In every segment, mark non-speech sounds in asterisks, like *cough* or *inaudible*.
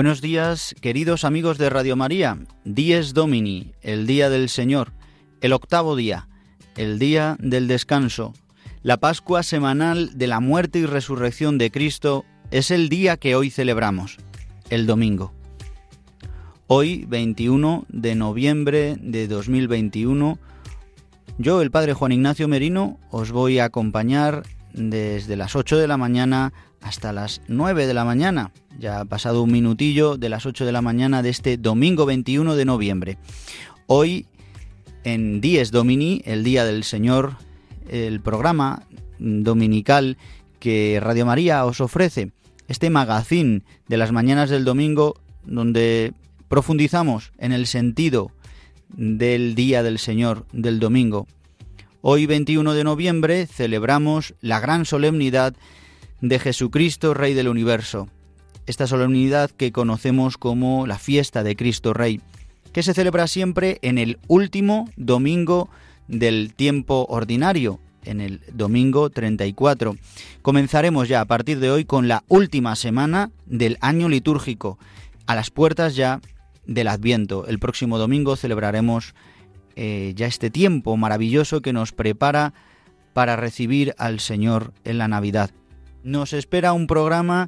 Buenos días, queridos amigos de Radio María. Dies Domini, el día del Señor, el octavo día, el día del descanso. La Pascua semanal de la muerte y resurrección de Cristo es el día que hoy celebramos, el domingo. Hoy, 21 de noviembre de 2021, yo, el Padre Juan Ignacio Merino, os voy a acompañar desde las 8 de la mañana hasta las 9 de la mañana. Ya ha pasado un minutillo de las 8 de la mañana de este domingo 21 de noviembre. Hoy, en Dies Domini, el Día del Señor, el programa dominical que Radio María os ofrece, este magazín de las mañanas del domingo, donde profundizamos en el sentido del Día del Señor, del domingo. Hoy 21 de noviembre celebramos la gran solemnidad de Jesucristo, Rey del Universo. Esta solemnidad que conocemos como la fiesta de Cristo Rey, que se celebra siempre en el último domingo del tiempo ordinario, en el domingo 34. Comenzaremos ya a partir de hoy con la última semana del año litúrgico, a las puertas ya del Adviento. El próximo domingo celebraremos eh, ya este tiempo maravilloso que nos prepara para recibir al Señor en la Navidad. Nos espera un programa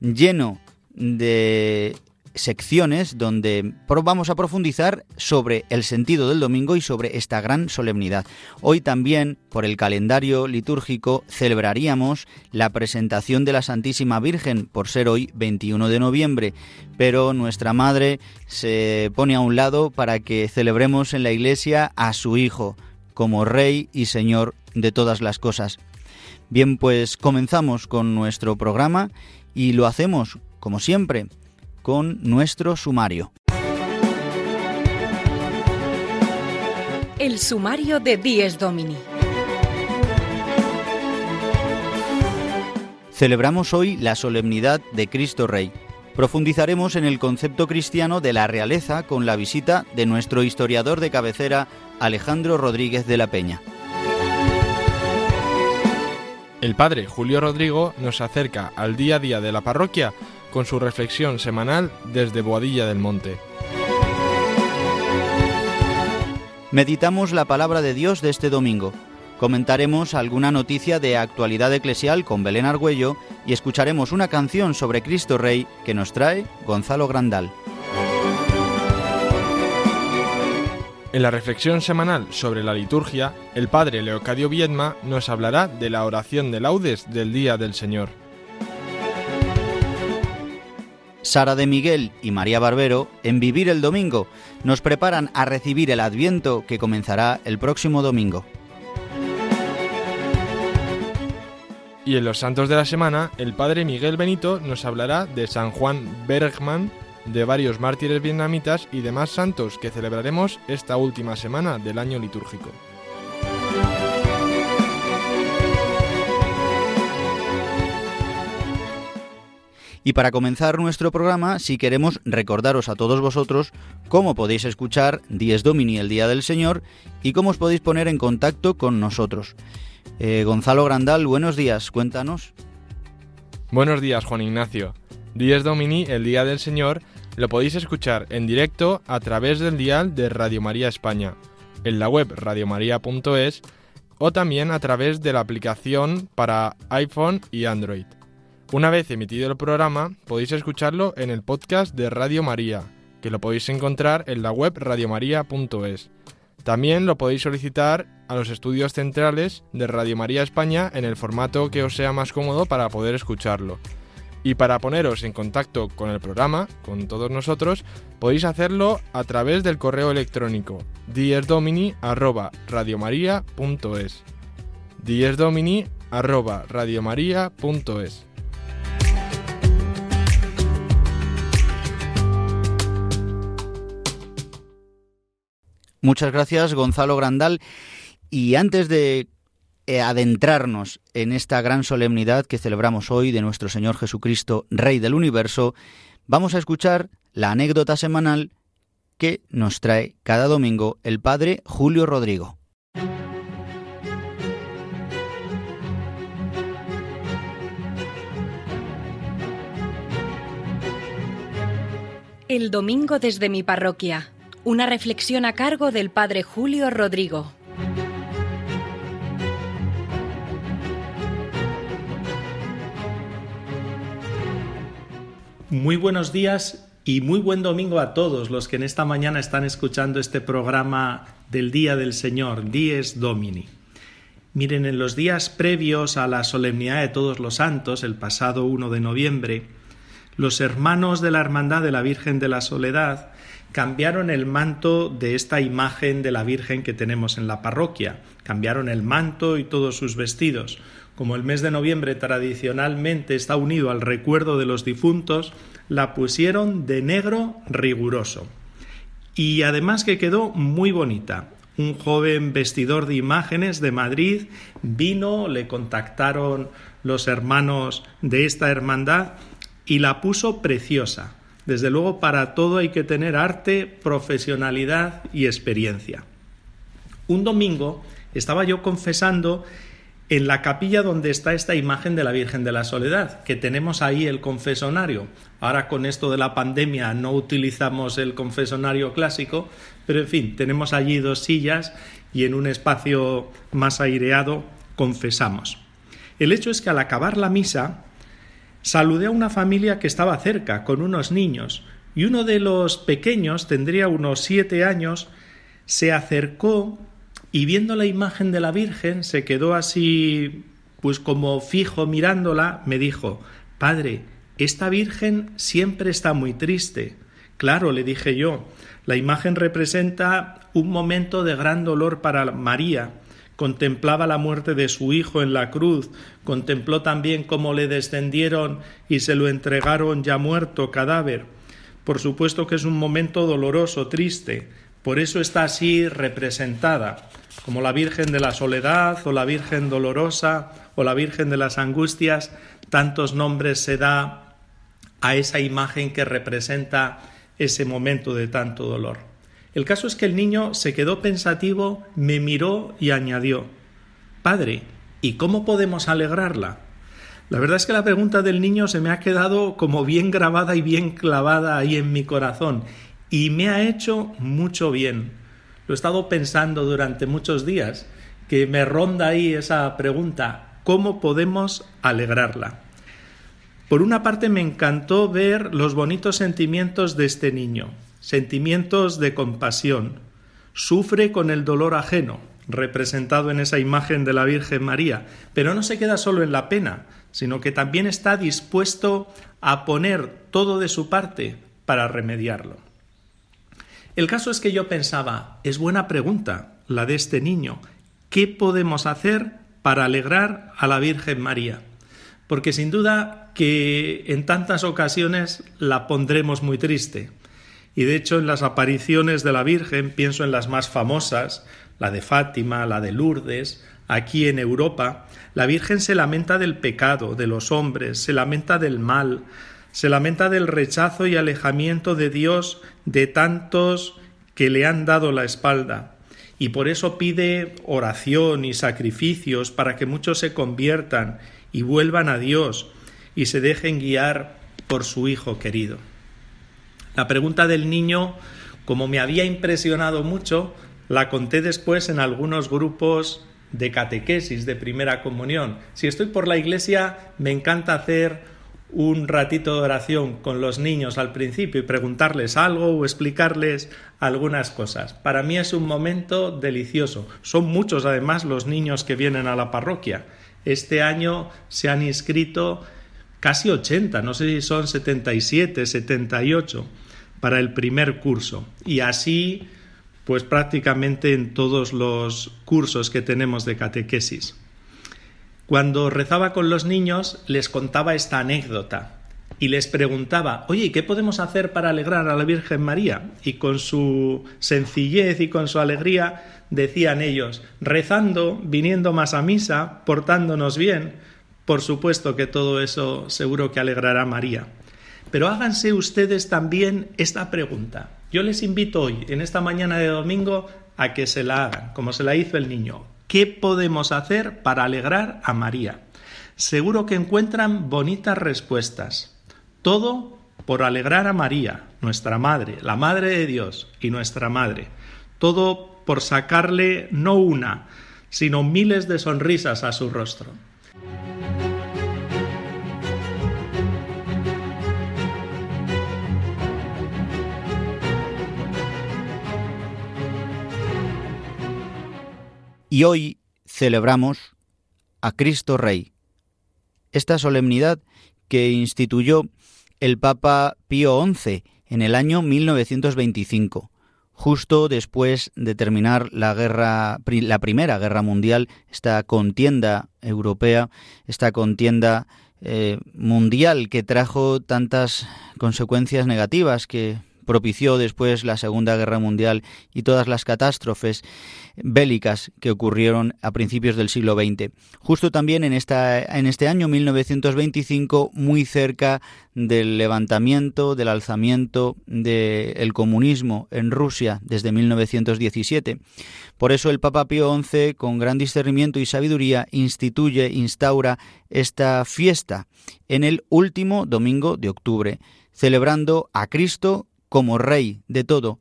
lleno de secciones donde vamos a profundizar sobre el sentido del domingo y sobre esta gran solemnidad. Hoy también, por el calendario litúrgico, celebraríamos la presentación de la Santísima Virgen, por ser hoy 21 de noviembre, pero nuestra Madre se pone a un lado para que celebremos en la Iglesia a su Hijo, como Rey y Señor de todas las cosas. Bien, pues comenzamos con nuestro programa y lo hacemos, como siempre, con nuestro sumario. El sumario de Dies Domini. Celebramos hoy la solemnidad de Cristo Rey. Profundizaremos en el concepto cristiano de la realeza con la visita de nuestro historiador de cabecera, Alejandro Rodríguez de la Peña. El padre Julio Rodrigo nos acerca al día a día de la parroquia con su reflexión semanal desde Boadilla del Monte. Meditamos la palabra de Dios de este domingo. Comentaremos alguna noticia de actualidad eclesial con Belén Argüello y escucharemos una canción sobre Cristo Rey que nos trae Gonzalo Grandal. En la reflexión semanal sobre la liturgia, el padre Leocadio Viedma nos hablará de la oración de laudes del Día del Señor. Sara de Miguel y María Barbero, en Vivir el Domingo, nos preparan a recibir el Adviento que comenzará el próximo domingo. Y en los Santos de la Semana, el padre Miguel Benito nos hablará de San Juan Bergman, de varios mártires vietnamitas y demás santos que celebraremos esta última semana del año litúrgico. Y para comenzar nuestro programa, si queremos recordaros a todos vosotros cómo podéis escuchar Dies Domini, el Día del Señor, y cómo os podéis poner en contacto con nosotros. Eh, Gonzalo Grandal, buenos días, cuéntanos. Buenos días, Juan Ignacio. Dies Domini, el Día del Señor, lo podéis escuchar en directo a través del dial de Radio María España, en la web radiomaria.es o también a través de la aplicación para iPhone y Android. Una vez emitido el programa, podéis escucharlo en el podcast de Radio María, que lo podéis encontrar en la web radiomaria.es. También lo podéis solicitar a los estudios centrales de Radio María España en el formato que os sea más cómodo para poder escucharlo. Y para poneros en contacto con el programa, con todos nosotros, podéis hacerlo a través del correo electrónico diesdomini@radiomaria.es. diesdomini@radiomaria.es. Muchas gracias, Gonzalo Grandal. Y antes de adentrarnos en esta gran solemnidad que celebramos hoy de nuestro Señor Jesucristo, Rey del Universo, vamos a escuchar la anécdota semanal que nos trae cada domingo el Padre Julio Rodrigo. El domingo desde mi parroquia. Una reflexión a cargo del Padre Julio Rodrigo. Muy buenos días y muy buen domingo a todos los que en esta mañana están escuchando este programa del Día del Señor, Dies Domini. Miren, en los días previos a la solemnidad de todos los santos, el pasado 1 de noviembre, los hermanos de la Hermandad de la Virgen de la Soledad cambiaron el manto de esta imagen de la Virgen que tenemos en la parroquia. Cambiaron el manto y todos sus vestidos. Como el mes de noviembre tradicionalmente está unido al recuerdo de los difuntos, la pusieron de negro riguroso. Y además que quedó muy bonita. Un joven vestidor de imágenes de Madrid vino, le contactaron los hermanos de esta hermandad y la puso preciosa. Desde luego para todo hay que tener arte, profesionalidad y experiencia. Un domingo estaba yo confesando en la capilla donde está esta imagen de la Virgen de la Soledad, que tenemos ahí el confesonario. Ahora con esto de la pandemia no utilizamos el confesonario clásico, pero en fin, tenemos allí dos sillas y en un espacio más aireado confesamos. El hecho es que al acabar la misa saludé a una familia que estaba cerca, con unos niños, y uno de los pequeños, tendría unos siete años, se acercó y viendo la imagen de la Virgen se quedó así, pues como fijo mirándola, me dijo, Padre, esta Virgen siempre está muy triste. Claro, le dije yo, la imagen representa un momento de gran dolor para María. Contemplaba la muerte de su hijo en la cruz, contempló también cómo le descendieron y se lo entregaron ya muerto, cadáver. Por supuesto que es un momento doloroso, triste, por eso está así representada como la Virgen de la Soledad o la Virgen Dolorosa o la Virgen de las Angustias, tantos nombres se da a esa imagen que representa ese momento de tanto dolor. El caso es que el niño se quedó pensativo, me miró y añadió Padre, ¿y cómo podemos alegrarla? La verdad es que la pregunta del niño se me ha quedado como bien grabada y bien clavada ahí en mi corazón y me ha hecho mucho bien lo he estado pensando durante muchos días, que me ronda ahí esa pregunta, ¿cómo podemos alegrarla? Por una parte me encantó ver los bonitos sentimientos de este niño, sentimientos de compasión. Sufre con el dolor ajeno, representado en esa imagen de la Virgen María, pero no se queda solo en la pena, sino que también está dispuesto a poner todo de su parte para remediarlo. El caso es que yo pensaba, es buena pregunta la de este niño, ¿qué podemos hacer para alegrar a la Virgen María? Porque sin duda que en tantas ocasiones la pondremos muy triste. Y de hecho en las apariciones de la Virgen, pienso en las más famosas, la de Fátima, la de Lourdes, aquí en Europa, la Virgen se lamenta del pecado de los hombres, se lamenta del mal, se lamenta del rechazo y alejamiento de Dios de tantos que le han dado la espalda, y por eso pide oración y sacrificios para que muchos se conviertan y vuelvan a Dios y se dejen guiar por su Hijo querido. La pregunta del niño, como me había impresionado mucho, la conté después en algunos grupos de catequesis de primera comunión. Si estoy por la iglesia, me encanta hacer un ratito de oración con los niños al principio y preguntarles algo o explicarles algunas cosas. Para mí es un momento delicioso. Son muchos además los niños que vienen a la parroquia. Este año se han inscrito casi 80, no sé si son 77, 78 para el primer curso. Y así, pues prácticamente en todos los cursos que tenemos de catequesis. Cuando rezaba con los niños, les contaba esta anécdota y les preguntaba, oye, ¿qué podemos hacer para alegrar a la Virgen María? Y con su sencillez y con su alegría decían ellos, rezando, viniendo más a misa, portándonos bien. Por supuesto que todo eso seguro que alegrará a María. Pero háganse ustedes también esta pregunta. Yo les invito hoy, en esta mañana de domingo, a que se la hagan, como se la hizo el niño. ¿Qué podemos hacer para alegrar a María? Seguro que encuentran bonitas respuestas. Todo por alegrar a María, nuestra Madre, la Madre de Dios y nuestra Madre. Todo por sacarle no una, sino miles de sonrisas a su rostro. Y hoy celebramos a Cristo Rey. Esta solemnidad que instituyó el Papa Pío XI en el año 1925, justo después de terminar la guerra, la primera guerra mundial, esta contienda europea, esta contienda eh, mundial que trajo tantas consecuencias negativas que propició después la Segunda Guerra Mundial y todas las catástrofes bélicas que ocurrieron a principios del siglo XX. Justo también en, esta, en este año 1925, muy cerca del levantamiento, del alzamiento del comunismo en Rusia desde 1917. Por eso el Papa Pío XI, con gran discernimiento y sabiduría, instituye, instaura esta fiesta en el último domingo de octubre, celebrando a Cristo como Rey de todo.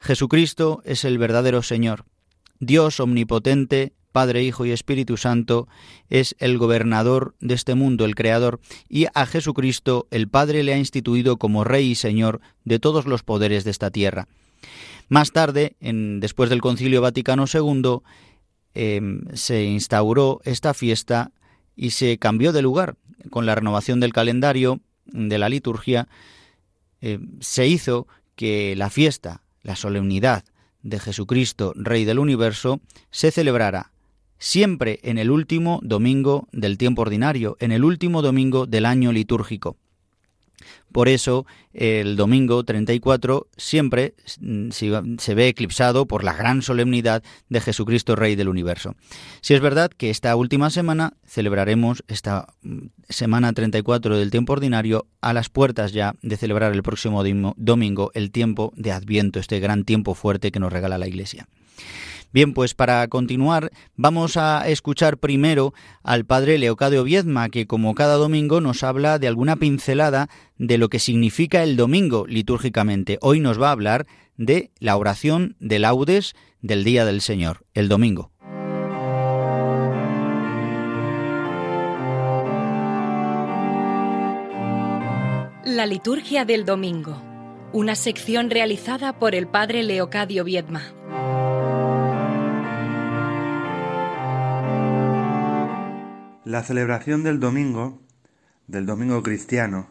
Jesucristo es el verdadero Señor. Dios omnipotente, Padre, Hijo y Espíritu Santo, es el gobernador de este mundo, el Creador, y a Jesucristo el Padre le ha instituido como Rey y Señor de todos los poderes de esta tierra. Más tarde, en, después del Concilio Vaticano II, em, se instauró esta fiesta y se cambió de lugar. Con la renovación del calendario, de la liturgia, eh, se hizo que la fiesta, la solemnidad de Jesucristo, Rey del Universo, se celebrara siempre en el último domingo del tiempo ordinario, en el último domingo del año litúrgico. Por eso el domingo 34 siempre mm, se ve eclipsado por la gran solemnidad de Jesucristo Rey del Universo. Si es verdad que esta última semana celebraremos esta mm, semana 34 del tiempo ordinario a las puertas ya de celebrar el próximo domingo el tiempo de Adviento, este gran tiempo fuerte que nos regala la Iglesia. Bien, pues para continuar vamos a escuchar primero al padre Leocadio Viedma, que como cada domingo nos habla de alguna pincelada de lo que significa el domingo litúrgicamente. Hoy nos va a hablar de la oración de laudes del Día del Señor, el domingo. La liturgia del domingo, una sección realizada por el padre Leocadio Viedma. La celebración del domingo, del domingo cristiano,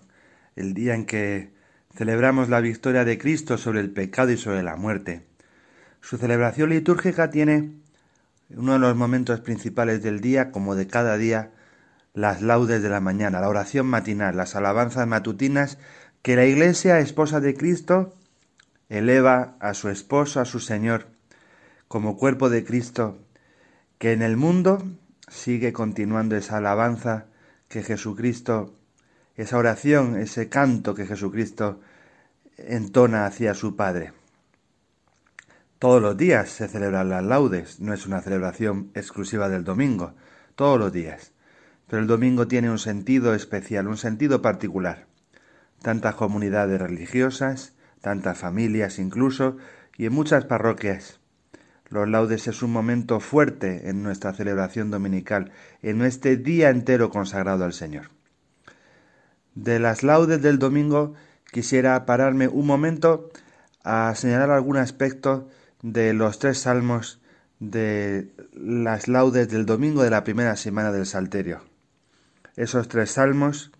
el día en que celebramos la victoria de Cristo sobre el pecado y sobre la muerte, su celebración litúrgica tiene uno de los momentos principales del día, como de cada día, las laudes de la mañana, la oración matinal, las alabanzas matutinas que la Iglesia, esposa de Cristo, eleva a su esposo, a su Señor, como cuerpo de Cristo, que en el mundo sigue continuando esa alabanza que Jesucristo, esa oración, ese canto que Jesucristo entona hacia su Padre. Todos los días se celebran las laudes, no es una celebración exclusiva del domingo, todos los días. Pero el domingo tiene un sentido especial, un sentido particular. Tantas comunidades religiosas, tantas familias incluso, y en muchas parroquias los laudes es un momento fuerte en nuestra celebración dominical, en este día entero consagrado al Señor. De las laudes del domingo quisiera pararme un momento a señalar algún aspecto de los tres salmos de las laudes del domingo de la primera semana del Salterio. Esos tres salmos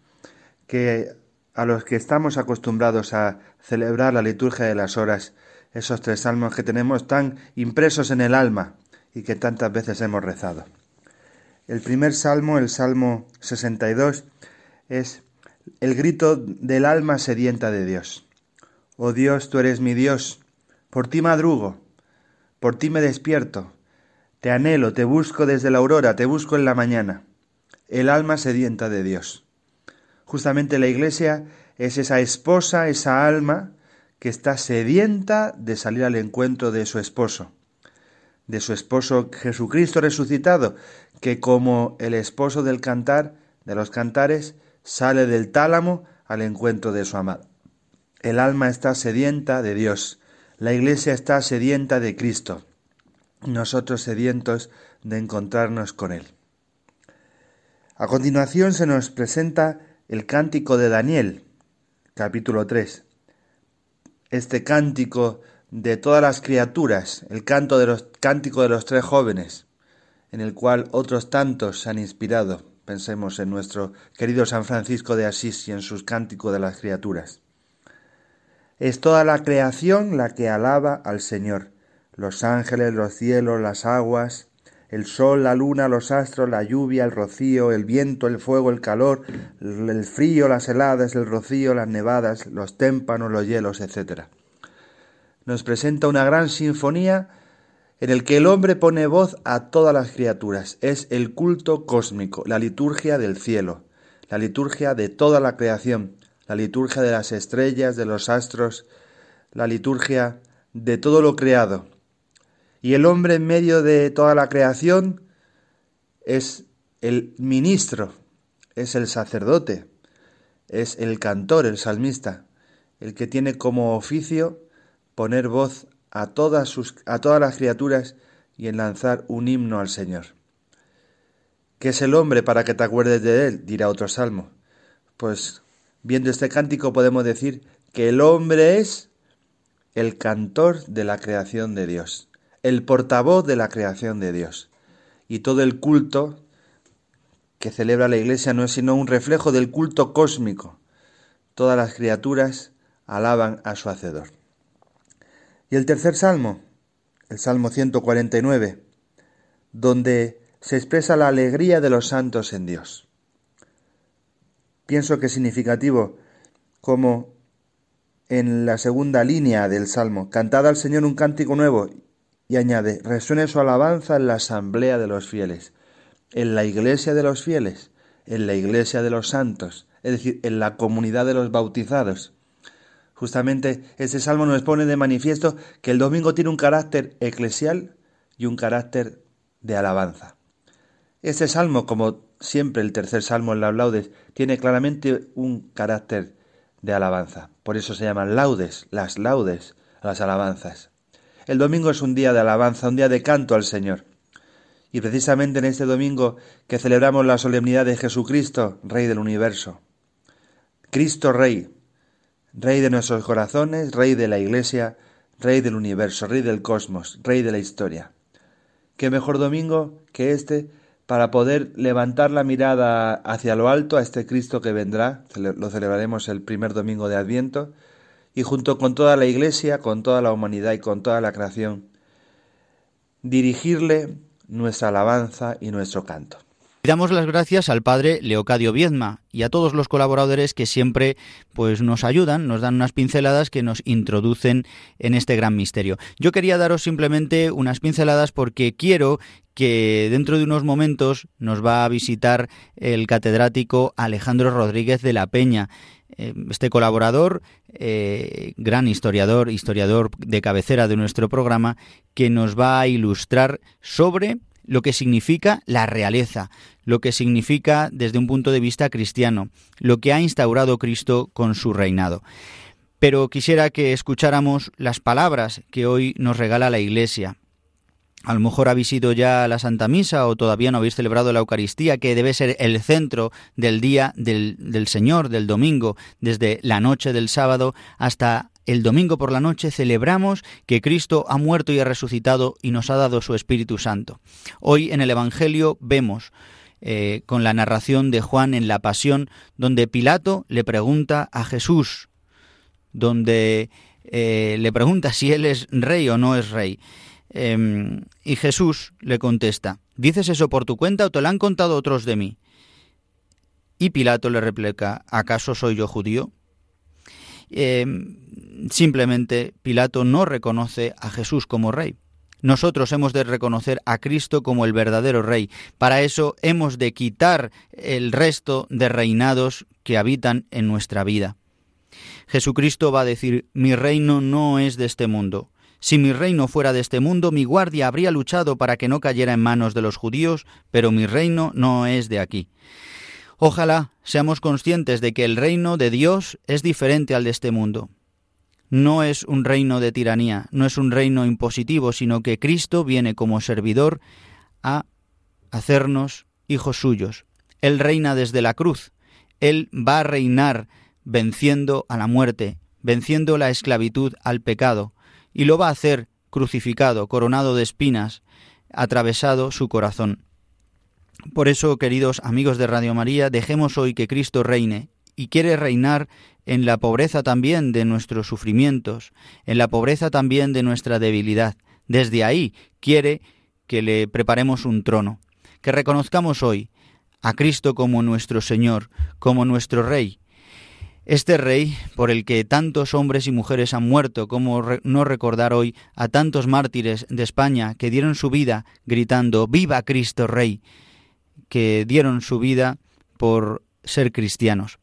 que a los que estamos acostumbrados a celebrar la liturgia de las horas, esos tres salmos que tenemos tan impresos en el alma y que tantas veces hemos rezado. El primer salmo, el Salmo 62, es el grito del alma sedienta de Dios. Oh Dios, tú eres mi Dios, por ti madrugo, por ti me despierto, te anhelo, te busco desde la aurora, te busco en la mañana. El alma sedienta de Dios. Justamente la iglesia es esa esposa, esa alma que está sedienta de salir al encuentro de su esposo, de su esposo Jesucristo resucitado, que como el esposo del cantar, de los cantares, sale del tálamo al encuentro de su amado. El alma está sedienta de Dios, la iglesia está sedienta de Cristo, nosotros sedientos de encontrarnos con Él. A continuación se nos presenta el cántico de Daniel, capítulo 3. Este cántico de todas las criaturas, el canto de los, cántico de los tres jóvenes, en el cual otros tantos se han inspirado. Pensemos en nuestro querido San Francisco de Asís y en sus cánticos de las criaturas. Es toda la creación la que alaba al Señor, los ángeles, los cielos, las aguas, el sol, la luna, los astros, la lluvia, el rocío, el viento, el fuego, el calor, el frío, las heladas, el rocío, las nevadas, los témpanos, los hielos, etc. Nos presenta una gran sinfonía en el que el hombre pone voz a todas las criaturas. Es el culto cósmico, la liturgia del cielo, la liturgia de toda la creación, la liturgia de las estrellas, de los astros, la liturgia de todo lo creado. Y el hombre en medio de toda la creación es el ministro, es el sacerdote, es el cantor, el salmista, el que tiene como oficio poner voz a todas, sus, a todas las criaturas y en lanzar un himno al Señor. ¿Qué es el hombre para que te acuerdes de él? dirá otro salmo. Pues viendo este cántico podemos decir que el hombre es el cantor de la creación de Dios el portavoz de la creación de Dios. Y todo el culto que celebra la Iglesia no es sino un reflejo del culto cósmico. Todas las criaturas alaban a su Hacedor. Y el tercer salmo, el Salmo 149, donde se expresa la alegría de los santos en Dios. Pienso que es significativo como en la segunda línea del Salmo, cantad al Señor un cántico nuevo y añade, resuene su alabanza en la asamblea de los fieles, en la iglesia de los fieles, en la iglesia de los santos, es decir, en la comunidad de los bautizados. Justamente este salmo nos pone de manifiesto que el domingo tiene un carácter eclesial y un carácter de alabanza. Este salmo, como siempre el tercer salmo en las laudes, tiene claramente un carácter de alabanza. Por eso se llaman laudes, las laudes, las alabanzas. El domingo es un día de alabanza, un día de canto al Señor. Y precisamente en este domingo que celebramos la solemnidad de Jesucristo, Rey del universo. Cristo Rey, Rey de nuestros corazones, Rey de la Iglesia, Rey del universo, Rey del cosmos, Rey de la historia. ¿Qué mejor domingo que este para poder levantar la mirada hacia lo alto a este Cristo que vendrá? Lo celebraremos el primer domingo de Adviento y junto con toda la Iglesia, con toda la humanidad y con toda la creación, dirigirle nuestra alabanza y nuestro canto. Damos las gracias al padre Leocadio Viedma y a todos los colaboradores que siempre pues nos ayudan, nos dan unas pinceladas que nos introducen en este gran misterio. Yo quería daros simplemente unas pinceladas porque quiero que dentro de unos momentos nos va a visitar el catedrático Alejandro Rodríguez de la Peña. Eh, este colaborador, eh, gran historiador, historiador de cabecera de nuestro programa, que nos va a ilustrar sobre lo que significa la realeza, lo que significa desde un punto de vista cristiano, lo que ha instaurado Cristo con su reinado. Pero quisiera que escucháramos las palabras que hoy nos regala la Iglesia, a lo mejor habéis ido ya a la Santa Misa o todavía no habéis celebrado la Eucaristía, que debe ser el centro del día del, del, Señor, del domingo, desde la noche del sábado hasta el domingo por la noche celebramos que Cristo ha muerto y ha resucitado y nos ha dado su Espíritu Santo. Hoy en el Evangelio vemos eh, con la narración de Juan en la Pasión, donde Pilato le pregunta a Jesús, donde eh, le pregunta si él es rey o no es rey. Em, y Jesús le contesta, ¿dices eso por tu cuenta o te lo han contado otros de mí? Y Pilato le replica, ¿acaso soy yo judío? Em, simplemente Pilato no reconoce a Jesús como rey. Nosotros hemos de reconocer a Cristo como el verdadero Rey. Para eso hemos de quitar el resto de reinados que habitan en nuestra vida. Jesucristo va a decir, mi reino no es de este mundo. Si mi reino fuera de este mundo, mi guardia habría luchado para que no cayera en manos de los judíos, pero mi reino no es de aquí. Ojalá seamos conscientes de que el reino de Dios es diferente al de este mundo no es un reino de tiranía, no es un reino impositivo, sino que Cristo viene como servidor a hacernos hijos suyos. Él reina desde la cruz, Él va a reinar venciendo a la muerte, venciendo la esclavitud al pecado, y lo va a hacer crucificado, coronado de espinas, atravesado su corazón. Por eso, queridos amigos de Radio María, dejemos hoy que Cristo reine, y quiere reinar en la pobreza también de nuestros sufrimientos, en la pobreza también de nuestra debilidad. Desde ahí quiere que le preparemos un trono, que reconozcamos hoy a Cristo como nuestro Señor, como nuestro Rey. Este Rey por el que tantos hombres y mujeres han muerto, como no recordar hoy a tantos mártires de España que dieron su vida gritando Viva Cristo Rey, que dieron su vida por ser cristianos.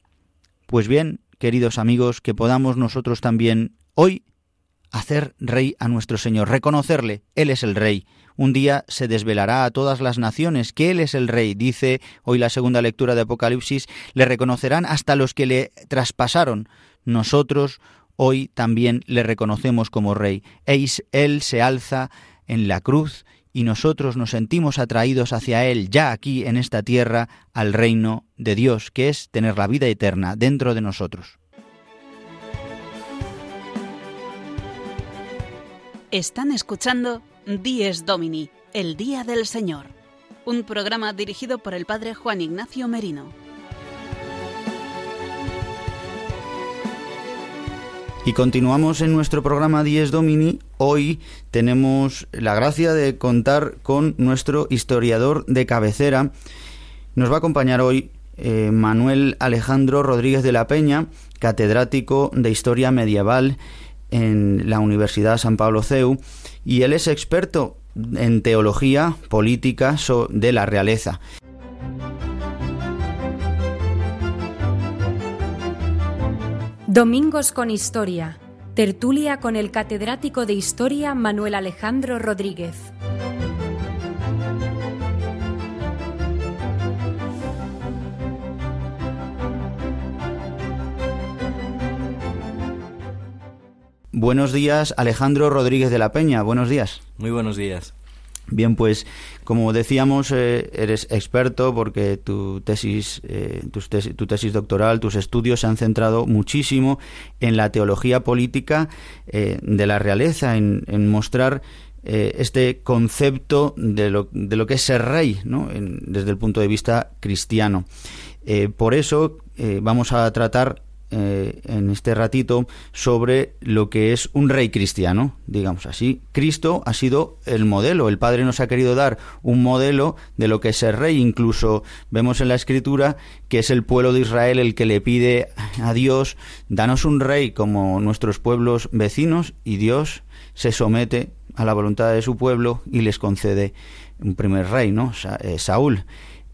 Pues bien, queridos amigos, que podamos nosotros también hoy hacer rey a nuestro Señor, reconocerle, Él es el rey. Un día se desvelará a todas las naciones que Él es el rey, dice hoy la segunda lectura de Apocalipsis, le reconocerán hasta los que le traspasaron. Nosotros hoy también le reconocemos como rey. Él se alza en la cruz y nosotros nos sentimos atraídos hacia Él ya aquí en esta tierra al reino de Dios, que es tener la vida eterna dentro de nosotros. Están escuchando Dies Domini, el Día del Señor, un programa dirigido por el Padre Juan Ignacio Merino. Y continuamos en nuestro programa Dies Domini. Hoy tenemos la gracia de contar con nuestro historiador de cabecera. Nos va a acompañar hoy eh, Manuel Alejandro Rodríguez de la Peña, catedrático de Historia Medieval en la Universidad San Pablo CEU, y él es experto en teología política de la realeza. Domingos con Historia. Tertulia con el catedrático de Historia Manuel Alejandro Rodríguez. Buenos días, Alejandro Rodríguez de la Peña. Buenos días. Muy buenos días. Bien, pues como decíamos, eh, eres experto porque tu tesis, eh, tu tesis doctoral, tus estudios se han centrado muchísimo en la teología política eh, de la realeza, en, mostrar este concepto de lo, de lo, que es ser rey, ¿no? desde el punto de vista cristiano. por eso vamos a tratar eh, en este ratito sobre lo que es un rey cristiano, digamos así. Cristo ha sido el modelo, el Padre nos ha querido dar un modelo de lo que es ser rey, incluso vemos en la escritura que es el pueblo de Israel el que le pide a Dios, danos un rey como nuestros pueblos vecinos y Dios se somete a la voluntad de su pueblo y les concede un primer rey, ¿no? Eh, Saúl.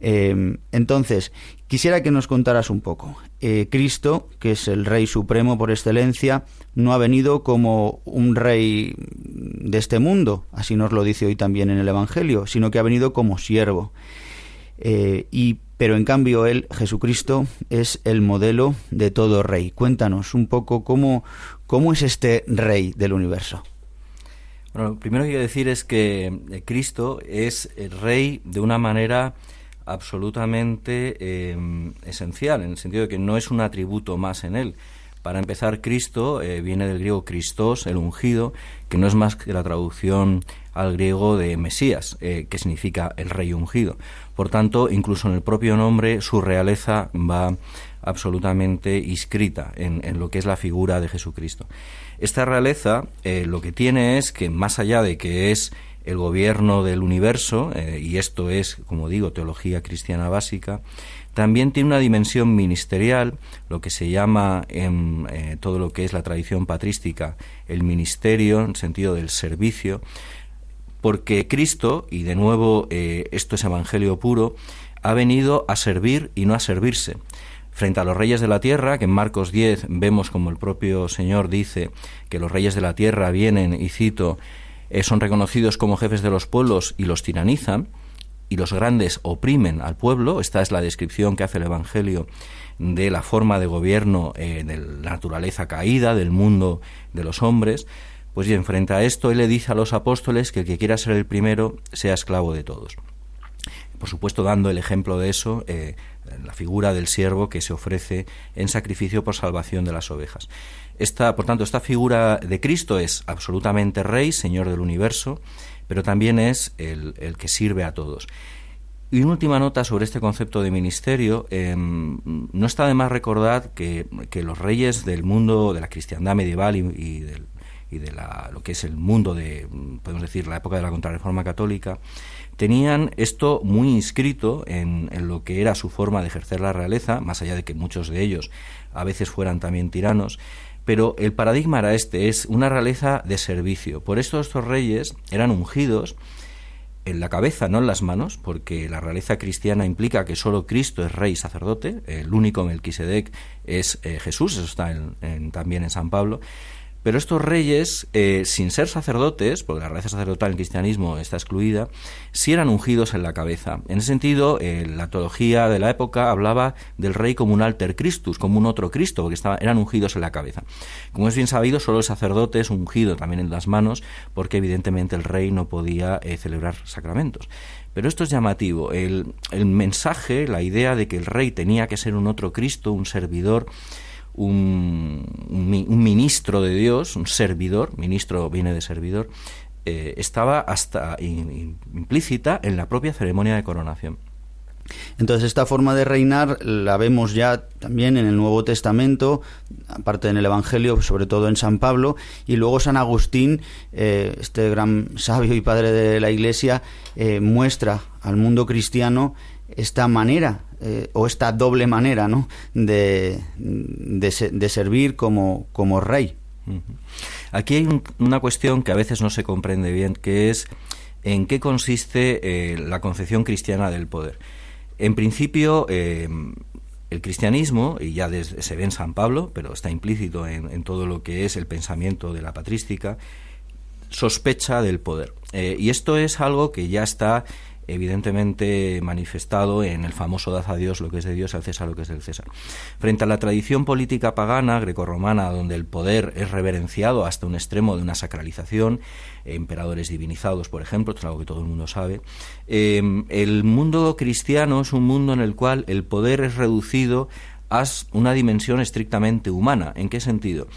Eh, entonces, quisiera que nos contaras un poco. Eh, Cristo, que es el Rey Supremo por excelencia, no ha venido como un rey de este mundo, así nos lo dice hoy también en el Evangelio, sino que ha venido como siervo. Eh, y, pero en cambio él, Jesucristo, es el modelo de todo rey. Cuéntanos un poco cómo, cómo es este rey del universo. Bueno, lo primero que quiero decir es que Cristo es el rey de una manera absolutamente em, esencial, en el sentido de que no es un atributo más en él. Para empezar, Cristo eh, viene del griego Christos, el ungido, que no es más que la traducción al griego de Mesías, eh, que significa el rey ungido. Por tanto, incluso en el propio nombre, su realeza va absolutamente inscrita en, lo que es la figura de Jesucristo. Esta realeza eh, lo que tiene es que, más allá de que es el gobierno del universo, eh, y esto es, como digo, teología cristiana básica, también tiene una dimensión ministerial, lo que se llama en eh, todo lo que es la tradición patrística el ministerio, en sentido del servicio, porque Cristo, y de nuevo eh, esto es evangelio puro, ha venido a servir y no a servirse. Frente a los reyes de la tierra, que en Marcos 10 vemos como el propio Señor dice que los reyes de la tierra vienen, y cito, eh, son reconocidos como jefes de los pueblos y los tiranizan, y los grandes oprimen al pueblo. Esta es la descripción que hace el Evangelio de la forma de gobierno eh, de la naturaleza caída, del mundo de los hombres. Pues bien, frente a esto, él le dice a los apóstoles que el que quiera ser el primero sea esclavo de todos. Por supuesto, dando el ejemplo de eso, eh, la figura del siervo que se ofrece en sacrificio por salvación de las ovejas. Esta, por tanto, esta figura de Cristo es absolutamente Rey, Señor del universo, pero también es el, que sirve a todos. Y una última nota sobre este concepto de ministerio. Em, no está de más recordar que, los reyes del mundo de la cristiandad medieval y, y, de la, lo que es el mundo de, podemos decir, la época de la contrarreforma católica, tenían esto muy inscrito en, en, lo que era su forma de ejercer la realeza, más allá de que muchos de ellos a veces fueran también tiranos, pero el paradigma era este, es una realeza de servicio. Por eso estos reyes eran ungidos en la cabeza, no en las manos, porque la realeza cristiana implica que solo Cristo es rey y sacerdote, el único Melquisedec es eh, Jesús, eso está también en San Pablo, pero estos reyes, eh, sin ser sacerdotes, porque la realeza sacerdotal en cristianismo está excluida, sí eran ungidos en la cabeza. En ese sentido, eh, la teología de la época hablaba del rey como un alter Christus, como un otro Cristo, porque eran ungidos en la cabeza. Como es bien sabido, solo el sacerdote es ungido también en las manos, porque evidentemente el rey no podía eh, celebrar sacramentos. Pero esto es llamativo. El, el mensaje, la idea de que el rey tenía que ser un otro Cristo, un servidor, un, un, ministro de Dios, un servidor, ministro viene de servidor, eh, estaba hasta implícita en la propia ceremonia de coronación. Entonces esta forma de reinar la vemos ya también en el Nuevo Testamento, aparte en el Evangelio, sobre todo en San Pablo, y luego San Agustín, eh, este gran sabio y padre de la Iglesia, eh, muestra al mundo cristiano esta manera eh, o esta doble manera ¿no? de, de, servir como, como rey. Aquí hay una cuestión que a veces no se comprende bien, que es en qué consiste eh, la concepción cristiana del poder. En principio, eh, el cristianismo, y ya se ve en San Pablo, pero está implícito en, todo lo que es el pensamiento de la patrística, sospecha del poder. y esto es algo que ya está evidentemente manifestado en el famoso dad a Dios lo que es de Dios, al César lo que es del César. Frente a la tradición política pagana grecorromana, donde el poder es reverenciado hasta un extremo de una sacralización, emperadores divinizados, por ejemplo, esto es algo que todo el mundo sabe, em, el mundo cristiano es un mundo en el cual el poder es reducido a una dimensión estrictamente humana. ¿En qué sentido?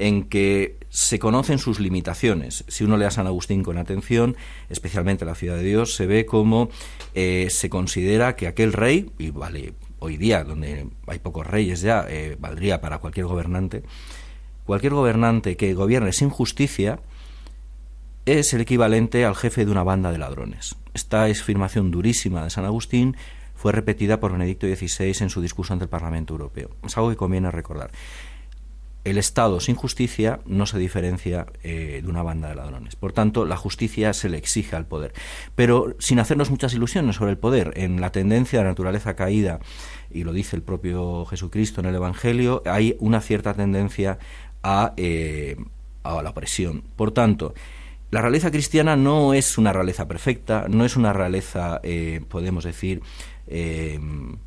En que se conocen sus limitaciones. Si uno lee a San Agustín con atención, especialmente la ciudad de Dios, se ve como eh, se considera que aquel rey, y vale, hoy día, donde hay pocos reyes ya, eh, valdría para cualquier gobernante, cualquier gobernante que gobierne sin justicia es el equivalente al jefe de una banda de ladrones. Esta afirmación durísima de San Agustín fue repetida por Benedicto XVI en su discurso ante el Parlamento Europeo. Es algo que conviene recordar el Estado sin justicia no se diferencia eh, de una banda de ladrones. Por tanto, la justicia se le exige al poder. Pero sin hacernos muchas ilusiones sobre el poder, en la tendencia de la naturaleza caída, y lo dice el propio Jesucristo en el Evangelio, hay una cierta tendencia a, eh, a la opresión. Por tanto, la realeza cristiana no es una realeza perfecta, no es una realeza, eh, podemos decir,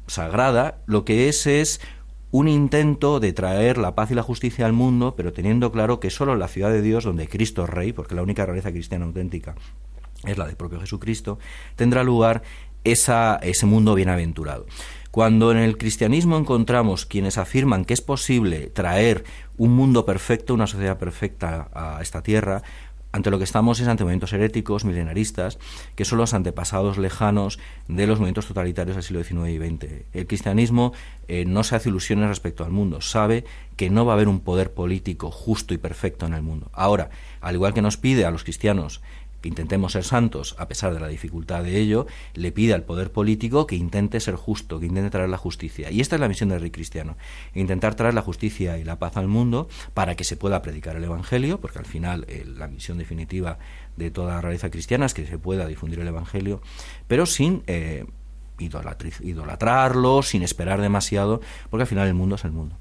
sagrada, lo que es es un intento de traer la paz y la justicia al mundo, pero teniendo claro que solo en la ciudad de Dios, donde Cristo es Rey, porque la única realeza cristiana auténtica es la del propio Jesucristo, tendrá lugar esa, ese mundo bienaventurado. Cuando en el cristianismo encontramos quienes afirman que es posible traer un mundo perfecto, una sociedad perfecta a esta tierra, ante lo que estamos es ante movimientos heréticos, milenaristas, que son los antepasados lejanos de los movimientos totalitarios del siglo XIX y XX. El cristianismo eh, no se hace ilusiones respecto al mundo, sabe que no va a haber un poder político justo y perfecto en el mundo. Ahora, al igual que nos pide a los cristianos que intentemos ser santos a pesar de la dificultad de ello, le pide al poder político que intente ser justo, que intente traer la justicia. Y esta es la misión del rey cristiano, intentar traer la justicia y la paz al mundo para que se pueda predicar el Evangelio, porque al final eh, la misión definitiva de toda la realeza cristiana es que se pueda difundir el Evangelio, pero sin... Eh, idolatrarlo, sin esperar demasiado, porque al final el mundo es el mundo.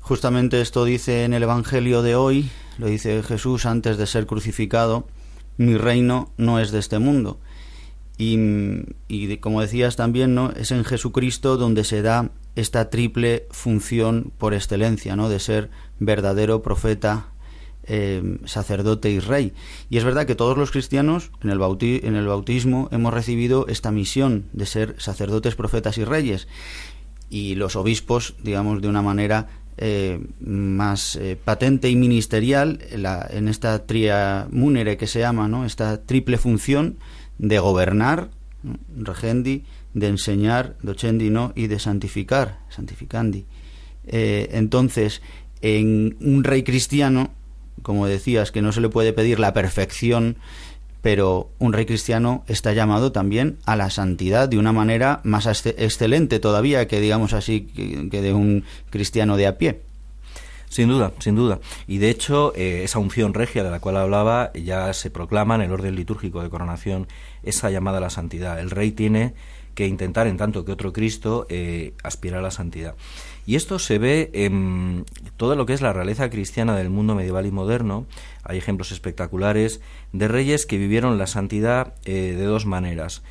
Justamente esto dice en el Evangelio de hoy, lo dice Jesús antes de ser crucificado, mi reino no es de este mundo. Y, y como decías también, ¿no? es en Jesucristo donde se da esta triple función por excelencia, ¿no? de ser verdadero profeta, eh, sacerdote y rey. Y es verdad que todos los cristianos en el, en el bautismo hemos recibido esta misión de ser sacerdotes, profetas y reyes. Y los obispos, digamos, de una manera eh, más eh, patente y ministerial en esta tria munere que se llama, ¿no? esta triple función de gobernar, regendi, de enseñar, docendi, ¿no? y de santificar, santificandi. Eh, entonces, en un rey cristiano, como decías, que no se le puede pedir la perfección pero un rey cristiano está llamado también a la santidad de una manera más excelente todavía que digamos así que de un cristiano de a pie. Sin duda, sin duda. Y de hecho, eh, esa unción regia de la cual hablaba ya se proclama en el orden litúrgico de coronación esa llamada a la santidad. El rey tiene que intentar, en tanto que otro Cristo, eh, aspirar a la santidad. Y esto se ve en todo lo que es la realeza cristiana del mundo medieval y moderno. Hay ejemplos espectaculares de reyes que vivieron la santidad eh, de dos maneras.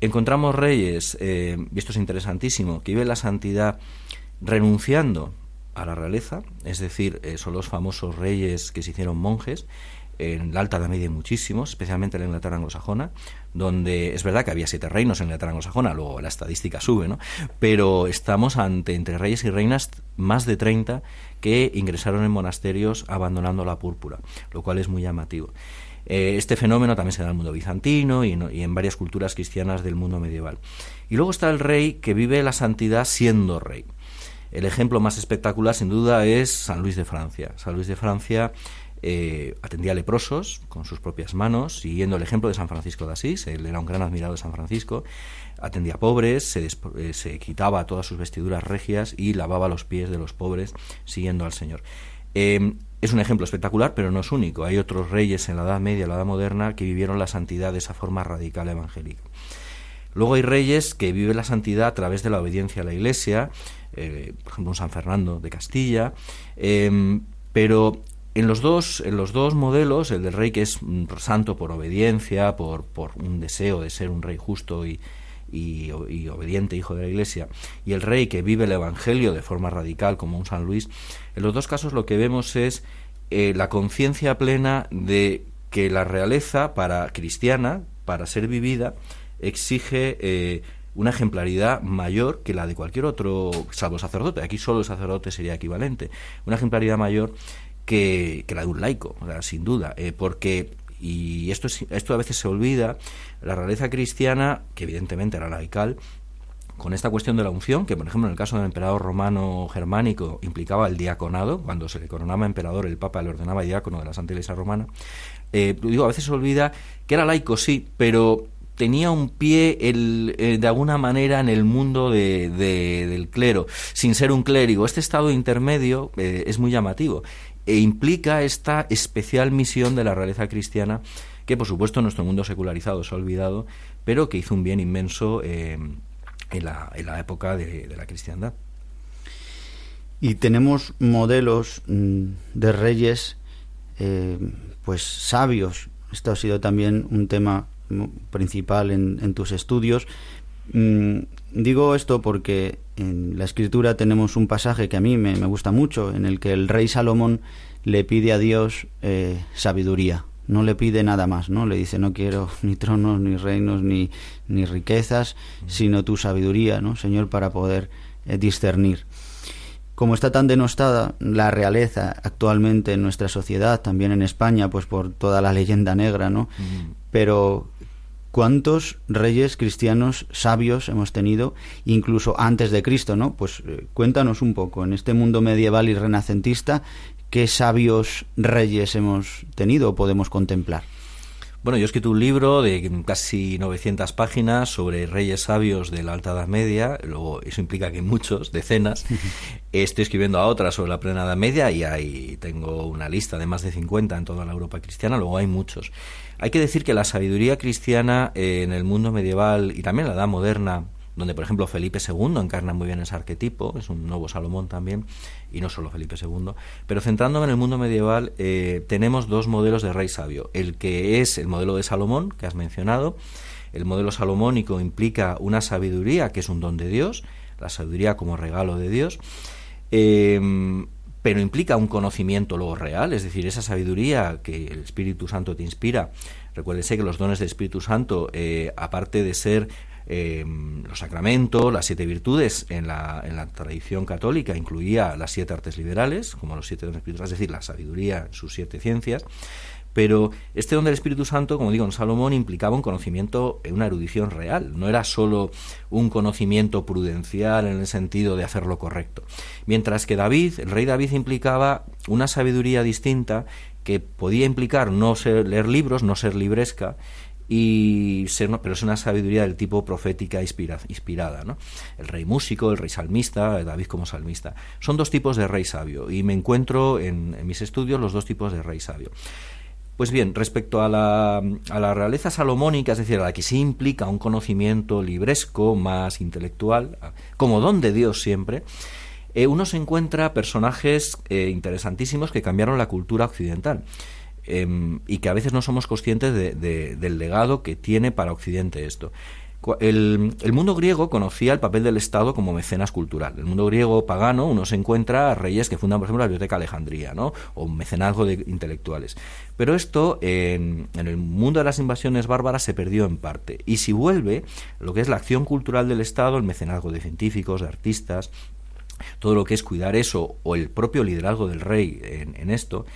Encontramos reyes, eh, y esto es interesantísimo, que viven la santidad renunciando a la realeza, es decir, eh, son los famosos reyes que se hicieron monjes, en la Alta Edad Media muchísimos, especialmente en la Inglaterra anglosajona, donde es verdad que había siete reinos en la Inglaterra anglosajona, luego la estadística sube, ¿no? Pero estamos ante, entre reyes y reinas, más de 30 que ingresaron en monasterios abandonando la púrpura, lo cual es muy llamativo. Eh, este fenómeno también se da en el mundo bizantino y, en varias culturas cristianas del mundo medieval. Y luego está el rey que vive la santidad siendo rey. El ejemplo más espectacular, sin duda, es San Luis de Francia. San Luis de Francia eh, atendía leprosos con sus propias manos, siguiendo el ejemplo de San Francisco de Asís. Él era un gran admirado de San Francisco. Atendía a pobres, se, eh, se quitaba todas sus vestiduras regias y lavaba los pies de los pobres, siguiendo al Señor. Em, es un ejemplo espectacular, pero no es único. Hay otros reyes en la Edad Media, la Edad Moderna, que vivieron la santidad de esa forma radical evangélica. Luego hay reyes que viven la santidad a través de la obediencia a la Iglesia, eh, por ejemplo, un San Fernando de Castilla, em, pero en los dos, en los dos modelos, el del rey que es santo por obediencia, por, por un deseo de ser un rey justo y, y, obediente hijo de la Iglesia, y el rey que vive el Evangelio de forma radical como un San Luis, en los dos casos lo que vemos es eh, la conciencia plena de que la realeza para cristiana, para ser vivida, exige eh, una ejemplaridad mayor que la de cualquier otro, salvo sacerdote. Aquí solo el sacerdote sería equivalente. Una ejemplaridad mayor que, la de un laico, sin duda, eh, porque y esto, esto a veces se olvida, la realeza cristiana, que evidentemente era laical, con esta cuestión de la unción, que por ejemplo en el caso del emperador romano germánico implicaba el diaconado, cuando se le coronaba emperador el Papa le ordenaba diácono de la Santa Iglesia romana, eh, digo, a veces se olvida que era laico, sí, pero tenía un pie el, eh, de alguna manera en el mundo de, del clero, sin ser un clérigo. Este estado intermedio eh, es muy llamativo e implica esta especial misión de la realeza cristiana que por supuesto nuestro mundo secularizado se ha olvidado, pero que hizo un bien inmenso eh, en, la, en, la, época de, la cristiandad. Y tenemos modelos mm, de reyes pues sabios. Esto ha sido también un tema principal en, tus estudios. Mm, digo esto porque en la escritura tenemos un pasaje que a mí me, gusta mucho, en el que el rey Salomón le pide a Dios eh, sabiduría, no le pide nada más, ¿no? Le dice, no quiero *laughs* ni tronos, ni reinos, ni, ni riquezas, sino tu sabiduría, ¿no? Señor, para poder eh, discernir. como está tan denostada la realeza actualmente en nuestra sociedad, también en España, pues por toda la leyenda negra, ¿no? Pero ¿cuántos reyes cristianos sabios hemos tenido, incluso antes de Cristo, ¿no? Pues eh, cuéntanos un poco, en este mundo medieval y renacentista, ¿qué sabios reyes hemos tenido o podemos contemplar? Bueno, yo he escrito un libro de casi 900 páginas sobre reyes sabios de la Alta Edad Media, luego eso implica que muchos, decenas. *laughs* Estoy escribiendo a otras sobre la plena Edad Media y ahí tengo una lista de más de 50 en toda la Europa cristiana, luego hay muchos. Hay que decir que la sabiduría cristiana en el mundo medieval y también la Edad Moderna donde por ejemplo Felipe II encarna muy bien ese arquetipo, es un nuevo Salomón también, y no solo Felipe II, pero centrándome en el mundo medieval, eh, tenemos dos modelos de rey sabio, el que es el modelo de Salomón, que has mencionado, el modelo salomónico implica una sabiduría que es un don de Dios, la sabiduría como regalo de Dios, eh, pero implica un conocimiento luego real, es decir, esa sabiduría que el Espíritu Santo te inspira. Recuérdese que los dones del Espíritu Santo, eh, aparte de ser Em, los sacramentos, las siete virtudes en la, tradición católica incluía las siete artes liberales, como los siete dones espirituales, es decir, la sabiduría, sus siete ciencias. Pero este don del Espíritu Santo, como digo, en Salomón implicaba un conocimiento, una erudición real. No era solo un conocimiento prudencial en el sentido de hacer lo correcto. Mientras que David, el rey David, implicaba una sabiduría distinta que podía implicar no ser, leer libros, no ser libresca, y ser, pero es una sabiduría del tipo profética inspirada, ¿no? El rey músico, el rey salmista, David como salmista. Son dos tipos de rey sabio y me encuentro en, mis estudios los dos tipos de rey sabio. Pues bien, respecto a la, a la, realeza salomónica, es decir, a la que sí implica un conocimiento libresco, más intelectual, como don de Dios siempre, eh, uno se encuentra personajes eh, interesantísimos que cambiaron la cultura occidental. Em, y que a veces no somos conscientes del legado que tiene para Occidente esto. El, mundo griego conocía el papel del Estado como mecenas cultural. El mundo griego pagano uno se encuentra reyes que fundan, por ejemplo, la Biblioteca Alejandría, ¿no? o mecenazgo de intelectuales. Pero esto en, en, el mundo de las invasiones bárbaras se perdió en parte. Y si vuelve, lo que es la acción cultural del Estado, el mecenazgo de científicos, de artistas, todo lo que es cuidar eso, o el propio liderazgo del rey en esto,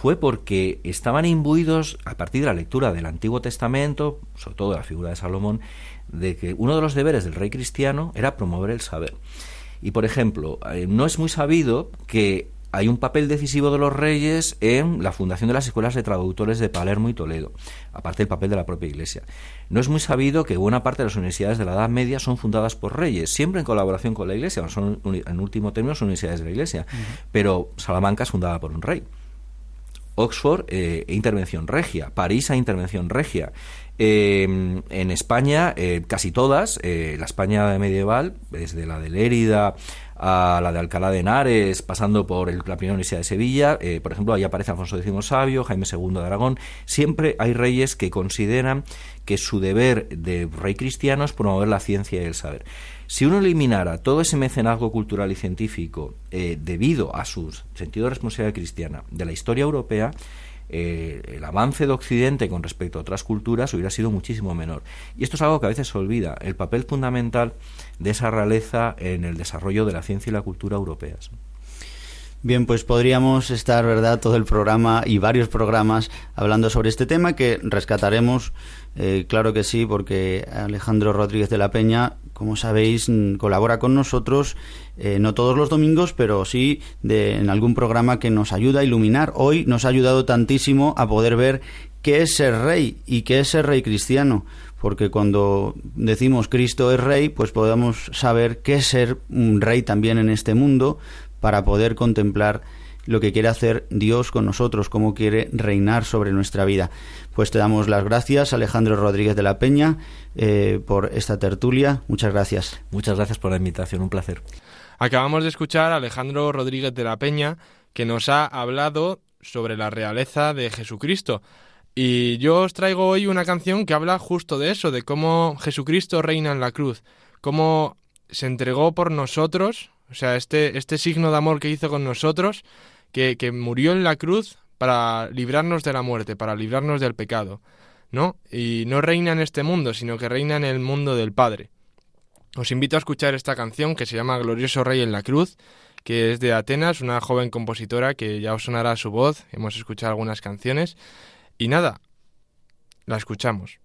fue porque estaban imbuidos, a partir de la lectura del Antiguo Testamento, sobre todo de la figura de Salomón, de que uno de los deberes del rey cristiano era promover el saber. Y, por ejemplo, eh, no es muy sabido que hay un papel decisivo de los reyes en la fundación de las escuelas de traductores de Palermo y Toledo, aparte del papel de la propia Iglesia. No es muy sabido que buena parte de las universidades de la Edad Media son fundadas por reyes, siempre en colaboración con la Iglesia, son en último término son universidades de la Iglesia, pero Salamanca es fundada por un rey. Oxford, eh, intervención regia, París, a intervención regia. Em, en España, eh, casi todas, eh, la España medieval, desde la de Lérida a la de Alcalá de Henares, pasando por el, la primera Universidad de Sevilla, por ejemplo, ahí aparece Alfonso X Sabio, Jaime II de Aragón, siempre hay reyes que consideran que su deber de rey cristiano es promover la ciencia y el saber. Si uno eliminara todo ese mecenazgo cultural y científico eh, debido a su sentido de responsabilidad cristiana de la historia europea, eh, el avance de Occidente con respecto a otras culturas hubiera sido muchísimo menor. Y esto es algo que a veces se olvida, el papel fundamental de esa realeza en el desarrollo de la ciencia y la cultura europeas. Bien, pues podríamos estar, ¿verdad?, todo el programa y varios programas hablando sobre este tema que rescataremos, eh, claro que sí, porque Alejandro Rodríguez de la Peña como sabéis, colabora con nosotros, eh, no todos los domingos, pero sí de, en algún programa que nos ayuda a iluminar. Hoy nos ha ayudado tantísimo a poder ver qué es ser rey y qué es ser rey cristiano, porque cuando decimos Cristo es rey, pues podemos saber qué es ser un rey también en este mundo para poder contemplar lo que quiere hacer Dios con nosotros, cómo quiere reinar sobre nuestra vida. Pues te damos las gracias, Alejandro Rodríguez de la Peña, eh, por esta tertulia. Muchas gracias. Muchas gracias por la invitación, un placer. Acabamos de escuchar a Alejandro Rodríguez de la Peña, que nos ha hablado sobre la realeza de Jesucristo. Y yo os traigo hoy una canción que habla justo de eso, de cómo Jesucristo reina en la cruz, cómo se entregó por nosotros, o sea, este, este signo de amor que hizo con nosotros, que, murió en la cruz para librarnos de la muerte, para librarnos del pecado, ¿no? Y no reina en este mundo, sino que reina en el mundo del Padre. Os invito a escuchar esta canción que se llama Glorioso Rey en la Cruz, que es de Atenas, una joven compositora que ya os sonará su voz, hemos escuchado algunas canciones. Y nada, la escuchamos.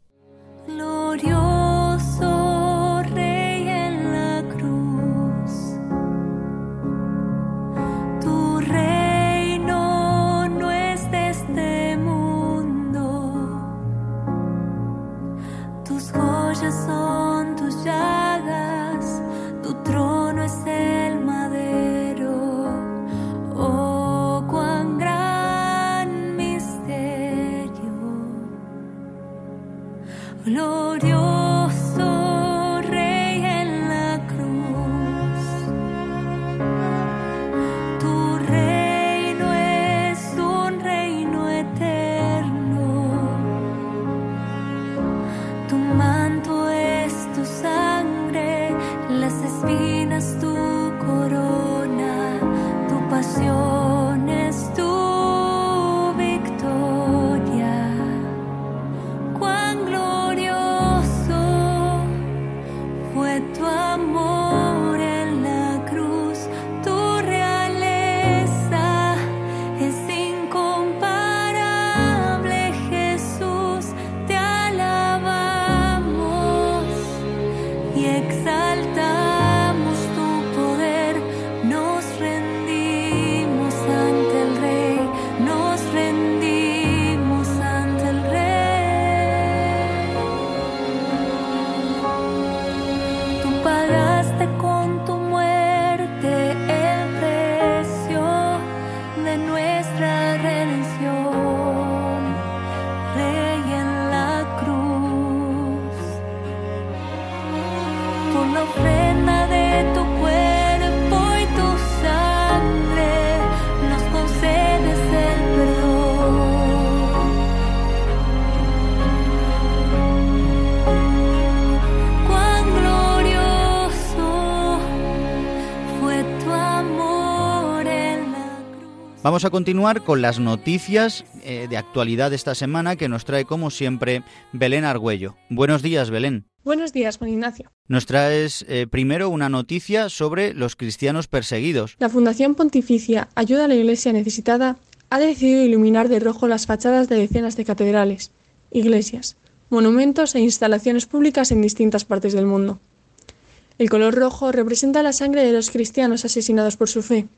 Vamos a continuar con las noticias eh, de actualidad de esta semana que nos trae, como siempre, Belén Argüello. Buenos días, Belén. Buenos días, Juan Ignacio. Nos traes eh, primero una noticia sobre los cristianos perseguidos. La Fundación Pontificia Ayuda a la Iglesia Necesitada ha decidido iluminar de rojo las fachadas de decenas de catedrales, iglesias, monumentos e instalaciones públicas en distintas partes del mundo. El color rojo representa la sangre de los cristianos asesinados por su fe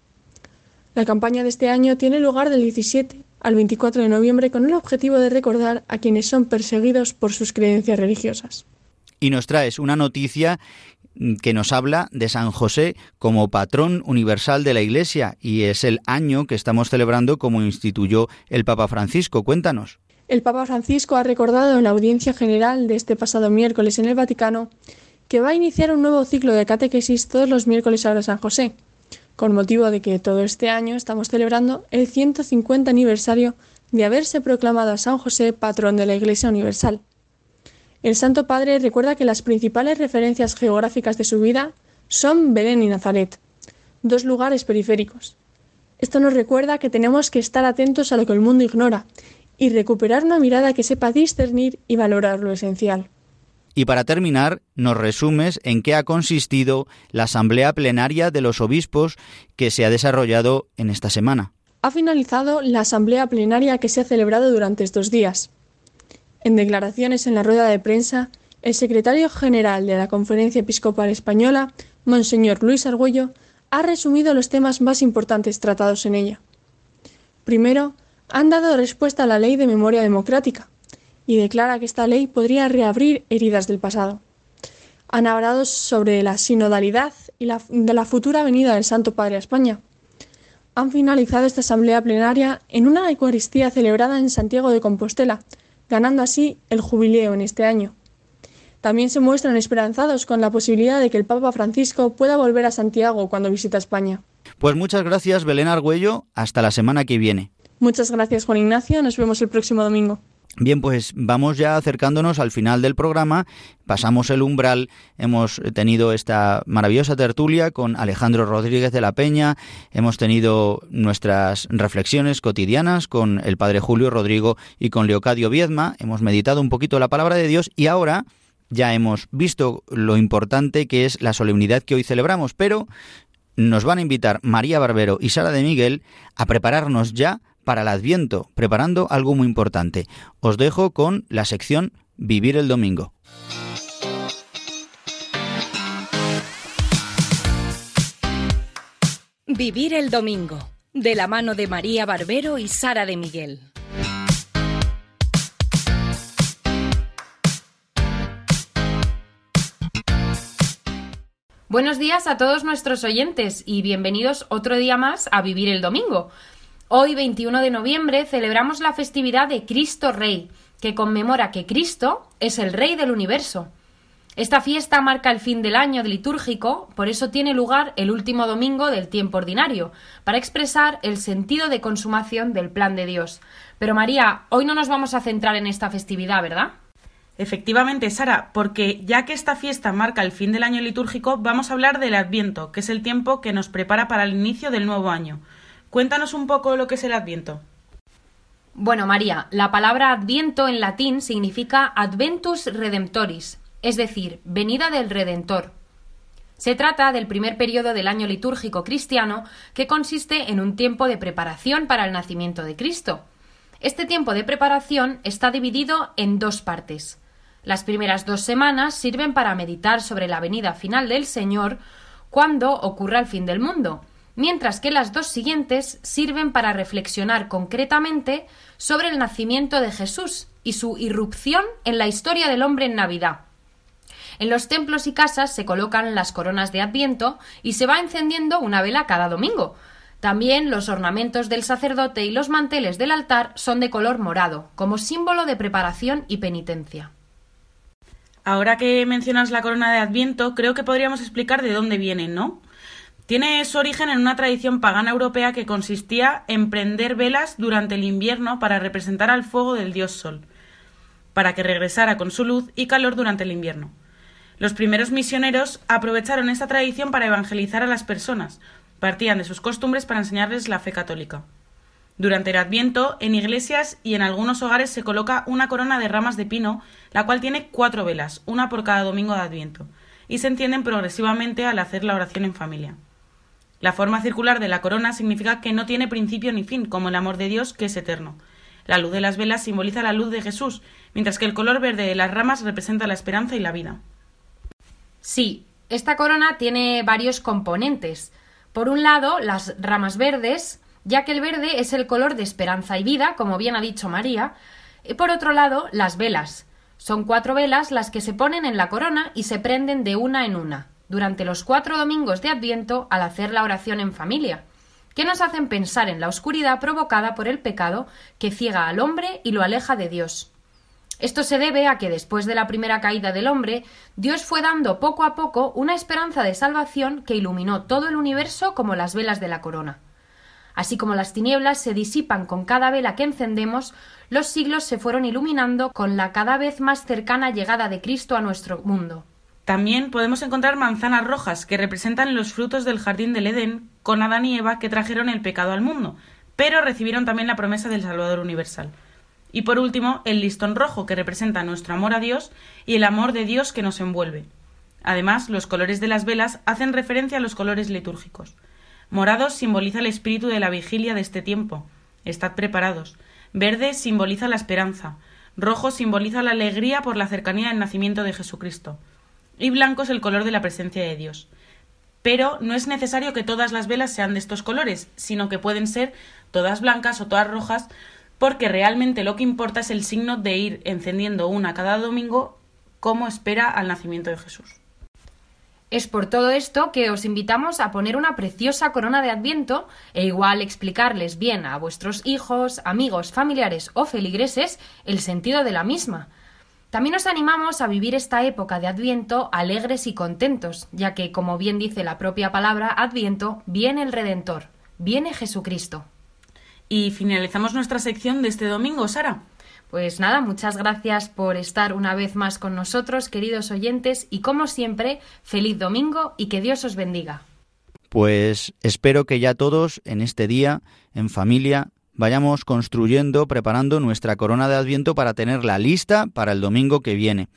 la campaña de este año tiene lugar del 17 al 24 de noviembre con el objetivo de recordar a quienes son perseguidos por sus creencias religiosas. Y nos traes una noticia que nos habla de San José como patrón universal de la Iglesia y es el año que estamos celebrando como instituyó el Papa Francisco. Cuéntanos. El Papa Francisco ha recordado en la audiencia general de este pasado miércoles en el Vaticano que va a iniciar un nuevo ciclo de catequesis todos los miércoles a San José, con motivo de que todo este año estamos celebrando el 150 aniversario de haberse proclamado a San José patrón de la Iglesia Universal. El Santo Padre recuerda que las principales referencias geográficas de su vida son Belén y Nazaret, dos lugares periféricos. Esto nos recuerda que tenemos que estar atentos a lo que el mundo ignora y recuperar una mirada que sepa discernir y valorar lo esencial. Y para terminar, nos resumes en qué ha consistido la asamblea plenaria de los obispos que se ha desarrollado en esta semana. Ha finalizado la asamblea plenaria que se ha celebrado durante estos días. En declaraciones en la rueda de prensa, el secretario general de la Conferencia Episcopal Española, Monseñor Luis Argüello, ha resumido los temas más importantes tratados en ella. Primero, han dado respuesta a la Ley de Memoria Democrática, y declara que esta ley podría reabrir heridas del pasado. Han hablado sobre la sinodalidad y la, de la futura venida del Santo Padre a España. Han finalizado esta asamblea plenaria en una Eucaristía celebrada en Santiago de Compostela, ganando así el jubileo en este año. También se muestran esperanzados con la posibilidad de que el Papa Francisco pueda volver a Santiago cuando visita España. Pues muchas gracias, Belén Argüello. Hasta la semana que viene. Muchas gracias, Juan Ignacio. Nos vemos el próximo domingo. Bien, pues vamos ya acercándonos al final del programa, pasamos el umbral, hemos tenido esta maravillosa tertulia con Alejandro Rodríguez de la Peña, hemos tenido nuestras reflexiones cotidianas con el Padre Julio Rodrigo y con Leocadio Viedma, hemos meditado un poquito la palabra de Dios y ahora ya hemos visto lo importante que es la solemnidad que hoy celebramos, pero nos van a invitar María Barbero y Sara de Miguel a prepararnos ya para el Adviento, preparando algo muy importante. Os dejo con la sección Vivir el Domingo. Vivir el Domingo, de la mano de María Barbero y Sara de Miguel. Buenos días a todos nuestros oyentes y bienvenidos otro día más a Vivir el Domingo. Hoy, 21 de noviembre, celebramos la festividad de Cristo Rey, que conmemora que Cristo es el Rey del universo. Esta fiesta marca el fin del año litúrgico, por eso tiene lugar el último domingo del tiempo ordinario, para expresar el sentido de consumación del plan de Dios. Pero María, hoy no nos vamos a centrar en esta festividad, ¿verdad? Efectivamente, Sara, porque ya que esta fiesta marca el fin del año litúrgico, vamos a hablar del Adviento, que es el tiempo que nos prepara para el inicio del nuevo año. Cuéntanos un poco lo que es el Adviento. Bueno, María, la palabra Adviento en latín significa Adventus Redemptoris, es decir, venida del Redentor. Se trata del primer periodo del año litúrgico cristiano que consiste en un tiempo de preparación para el nacimiento de Cristo. Este tiempo de preparación está dividido en dos partes. Las primeras dos semanas sirven para meditar sobre la venida final del Señor cuando ocurra el fin del mundo, mientras que las dos siguientes sirven para reflexionar concretamente sobre el nacimiento de Jesús y su irrupción en la historia del hombre en Navidad. En los templos y casas se colocan las coronas de Adviento y se va encendiendo una vela cada domingo. También los ornamentos del sacerdote y los manteles del altar son de color morado, como símbolo de preparación y penitencia. Ahora que mencionas la corona de Adviento, creo que podríamos explicar de dónde viene, ¿no? Tiene su origen en una tradición pagana europea que consistía en prender velas durante el invierno para representar al fuego del dios Sol, para que regresara con su luz y calor durante el invierno. Los primeros misioneros aprovecharon esta tradición para evangelizar a las personas, partían de sus costumbres para enseñarles la fe católica. Durante el Adviento, en iglesias y en algunos hogares se coloca una corona de ramas de pino, la cual tiene cuatro velas, una por cada domingo de Adviento, y se encienden progresivamente al hacer la oración en familia. La forma circular de la corona significa que no tiene principio ni fin, como el amor de Dios, que es eterno. La luz de las velas simboliza la luz de Jesús, mientras que el color verde de las ramas representa la esperanza y la vida. Sí, esta corona tiene varios componentes. Por un lado, las ramas verdes, ya que el verde es el color de esperanza y vida, como bien ha dicho María, y por otro lado, las velas. Son cuatro velas las que se ponen en la corona y se prenden de una en una, durante los cuatro domingos de Adviento al hacer la oración en familia, que nos hacen pensar en la oscuridad provocada por el pecado que ciega al hombre y lo aleja de Dios. Esto se debe a que después de la primera caída del hombre, Dios fue dando poco a poco una esperanza de salvación que iluminó todo el universo como las velas de la corona. Así como las tinieblas se disipan con cada vela que encendemos, los siglos se fueron iluminando con la cada vez más cercana llegada de Cristo a nuestro mundo. También podemos encontrar manzanas rojas que representan los frutos del jardín del Edén con Adán y Eva que trajeron el pecado al mundo, pero recibieron también la promesa del Salvador universal. Y por último, el listón rojo que representa nuestro amor a Dios y el amor de Dios que nos envuelve. Además, los colores de las velas hacen referencia a los colores litúrgicos. Morado simboliza el espíritu de la vigilia de este tiempo. Estad preparados. Verde simboliza la esperanza. Rojo simboliza la alegría por la cercanía del nacimiento de Jesucristo. Y blanco es el color de la presencia de Dios. Pero no es necesario que todas las velas sean de estos colores, sino que pueden ser todas blancas o todas rojas, porque realmente lo que importa es el signo de ir encendiendo una cada domingo como espera al nacimiento de Jesús. Es por todo esto que os invitamos a poner una preciosa corona de Adviento e igual explicarles bien a vuestros hijos, amigos, familiares o feligreses el sentido de la misma. También os animamos a vivir esta época de Adviento alegres y contentos, ya que, como bien dice la propia palabra Adviento, viene el Redentor, viene Jesucristo. Y finalizamos nuestra sección de este domingo, Sara. Pues nada, muchas gracias por estar una vez más con nosotros, queridos oyentes, y como siempre, feliz domingo y que Dios os bendiga. Pues espero que ya todos en este día, en familia, vayamos construyendo, preparando nuestra corona de Adviento para tenerla lista para el domingo que viene.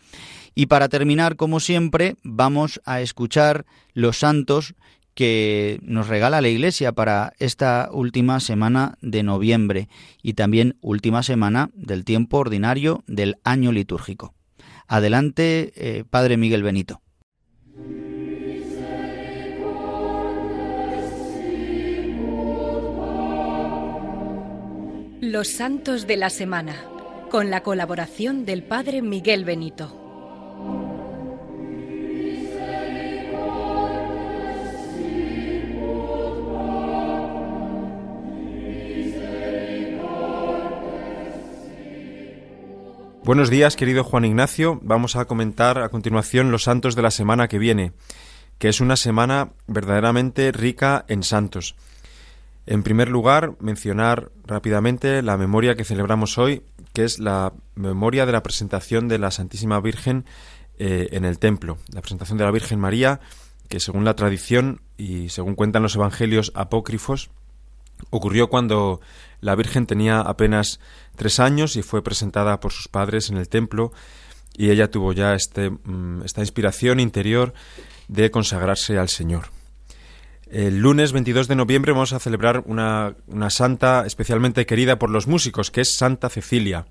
Y para terminar, como siempre, vamos a escuchar los santos que nos regala la Iglesia para esta última semana de noviembre y también última semana del tiempo ordinario del año litúrgico. Adelante, eh, Padre Miguel Benito. Los Santos de la Semana, con la colaboración del Padre Miguel Benito. Buenos días, querido Juan Ignacio. Vamos a comentar a continuación los santos de la semana que viene, que es una semana verdaderamente rica en santos. En primer lugar, mencionar rápidamente la memoria que celebramos hoy, que es la memoria de la presentación de la Santísima Virgen eh, en el templo, la presentación de la Virgen María, que según la tradición y según cuentan los evangelios apócrifos, ocurrió cuando la Virgen tenía apenas tres años y fue presentada por sus padres en el templo y ella tuvo ya este, mm, esta inspiración interior de consagrarse al Señor. El lunes 22 de noviembre vamos a celebrar una, santa especialmente querida por los músicos, que es Santa Cecilia,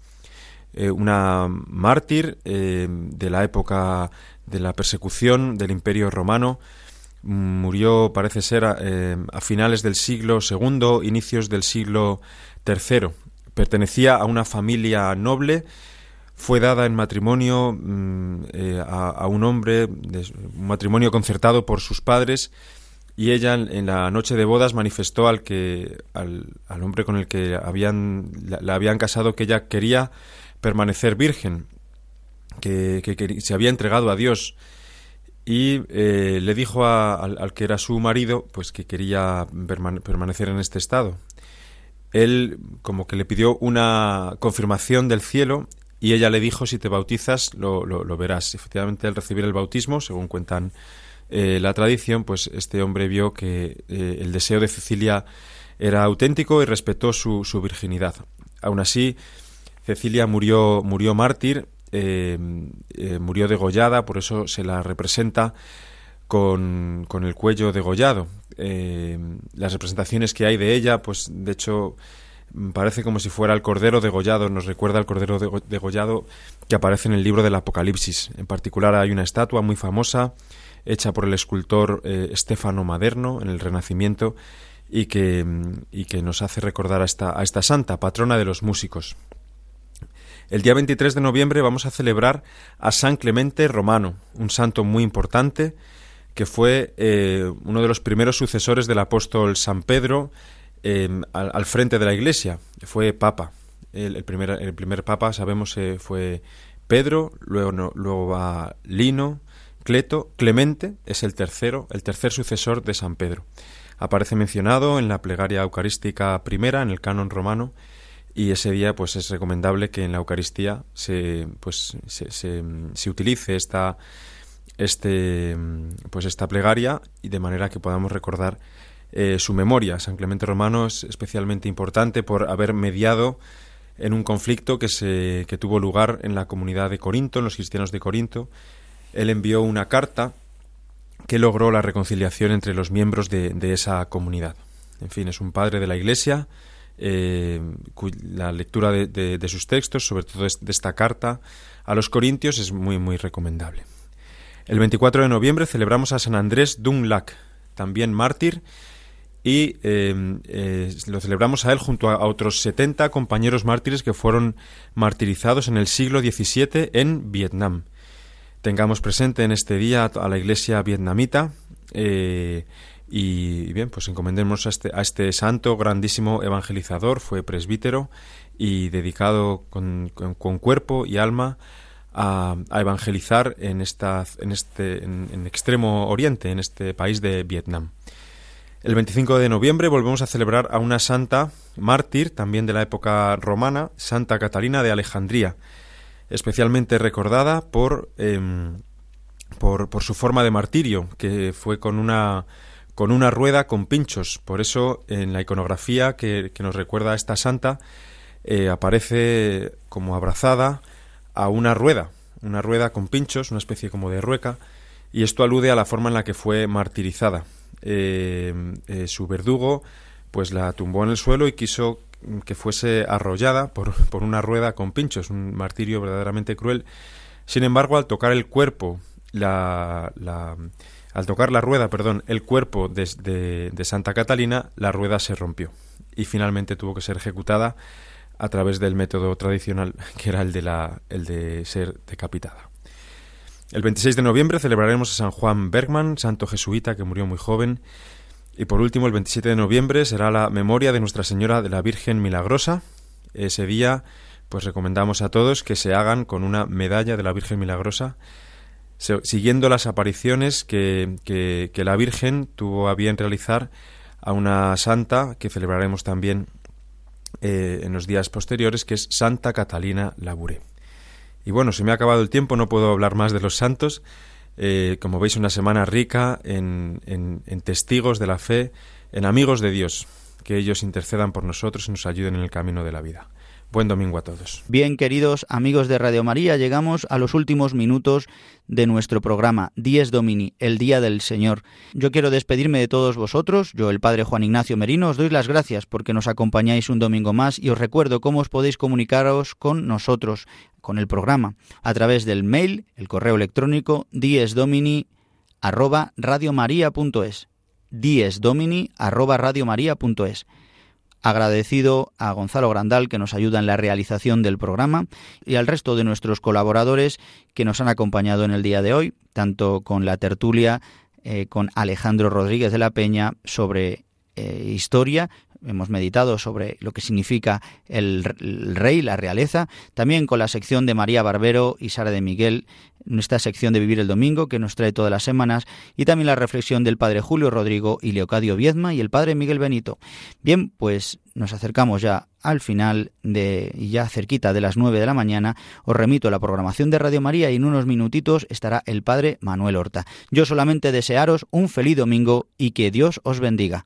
eh, una mártir eh, de la época de la persecución del Imperio Romano. Murió, parece ser, a, eh, finales del siglo II, inicios del siglo III. Pertenecía a una familia noble fue dada en matrimonio mm, a, un hombre, un matrimonio concertado por sus padres, y ella en la noche de bodas manifestó al que al, hombre con el que habían la, habían casado que ella quería permanecer virgen que, se había entregado a Dios. Y eh, le dijo al, que era su marido pues que quería permanecer en este estado. Él como que le pidió una confirmación del cielo y ella le dijo si te bautizas lo, lo verás efectivamente al recibir el bautismo según cuentan eh, la tradición, pues este hombre vio que eh, el deseo de Cecilia era auténtico y respetó su, su virginidad. Aún así, Cecilia murió, murió mártir, eh, murió degollada, por eso se la representa con, con el cuello degollado. las representaciones que hay de ella, pues de hecho parece como si fuera el cordero degollado, nos recuerda al cordero degollado que aparece en el libro del Apocalipsis. En particular hay una estatua muy famosa hecha por el escultor eh, Stefano Maderno en el Renacimiento y que, y que nos hace recordar a esta, a esta santa, patrona de los músicos. El día 23 de noviembre vamos a celebrar a San Clemente Romano, un santo muy importante que fue eh, uno de los primeros sucesores del apóstol San Pedro eh, al, frente de la Iglesia. Fue papa. El, primer, el primer papa, sabemos, fue Pedro, luego, luego va Lino, Cleto, Clemente es el tercero, el tercer sucesor de San Pedro. Aparece mencionado en la plegaria eucarística primera, en el canon romano, y ese día pues es recomendable que en la Eucaristía se, pues, se, utilice esta, este, pues esta plegaria y de manera que podamos recordar eh, su memoria. San Clemente Romano es especialmente importante por haber mediado en un conflicto que, se, que tuvo lugar en la comunidad de Corinto, en los cristianos de Corinto, él envió una carta que logró la reconciliación entre los miembros de, esa comunidad. En fin, es un padre de la Iglesia. Eh, la lectura de, sus textos, sobre todo de esta carta a los Corintios, es muy, muy recomendable. El 24 de noviembre celebramos a San Andrés Dunlac, también mártir, y eh, eh, lo celebramos a él junto a, otros 70 compañeros mártires que fueron martirizados en el siglo XVII en Vietnam tengamos presente en este día a la iglesia vietnamita eh, y bien, pues encomendemos a este, a este santo grandísimo evangelizador, fue presbítero y dedicado con, cuerpo y alma a, evangelizar en, esta, en, este, en, extremo oriente, en este país de Vietnam. El 25 de noviembre volvemos a celebrar a una santa mártir, también de la época romana, Santa Catalina de Alejandría especialmente recordada em, por, por, su forma de martirio, que fue con una, con una rueda con pinchos. Por eso en la iconografía que, nos recuerda a esta santa eh, aparece como abrazada a una rueda, una rueda con pinchos, una especie como de rueca, y esto alude a la forma en la que fue martirizada. eh, eh, su verdugo pues la tumbó en el suelo y quiso que fuese arrollada por, por una rueda con pinchos, un martirio verdaderamente cruel. Sin embargo, al tocar el cuerpo, la, al tocar la rueda, perdón, el cuerpo de, de, Santa Catalina, la rueda se rompió y finalmente tuvo que ser ejecutada a través del método tradicional, que era el de, la, el de ser decapitada. El 26 de noviembre celebraremos a San Juan Bergman, santo jesuita que murió muy joven. Y por último, el 27 de noviembre será la memoria de Nuestra Señora de la Virgen Milagrosa. Ese día, pues recomendamos a todos que se hagan con una medalla de la Virgen Milagrosa, siguiendo las apariciones que, que, la Virgen tuvo a bien realizar a una santa que celebraremos también eh, en los días posteriores, que es Santa Catalina Labouré. Y bueno, se me ha acabado el tiempo, no puedo hablar más de los santos. Eh, como veis, una semana rica en, en, testigos de la fe, en amigos de Dios, que ellos intercedan por nosotros y nos ayuden en el camino de la vida. Buen domingo a todos. Bien, queridos amigos de Radio María, llegamos a los últimos minutos de nuestro programa Dies Domini, el Día del Señor. Yo quiero despedirme de todos vosotros, yo el Padre Juan Ignacio Merino, os doy las gracias porque nos acompañáis un domingo más y os recuerdo cómo os podéis comunicaros con nosotros, con el programa, a través del mail, el correo electrónico diesdomini arroba arroba Agradecido a Gonzalo Grandal que nos ayuda en la realización del programa y al resto de nuestros colaboradores que nos han acompañado en el día de hoy, tanto con la tertulia eh, con Alejandro Rodríguez de la Peña sobre eh, historia, hemos meditado sobre lo que significa el, rey, la realeza, también con la sección de María Barbero y Sara de Miguel, nuestra sección de Vivir el Domingo, que nos trae todas las semanas, y también la reflexión del padre Julio Rodrigo y Leocadio Viezma y el padre Miguel Benito. Bien, pues nos acercamos ya al final de ya cerquita de las nueve de la mañana. Os remito a la programación de Radio María y en unos minutitos estará el padre Manuel Horta. Yo solamente desearos un feliz domingo y que Dios os bendiga.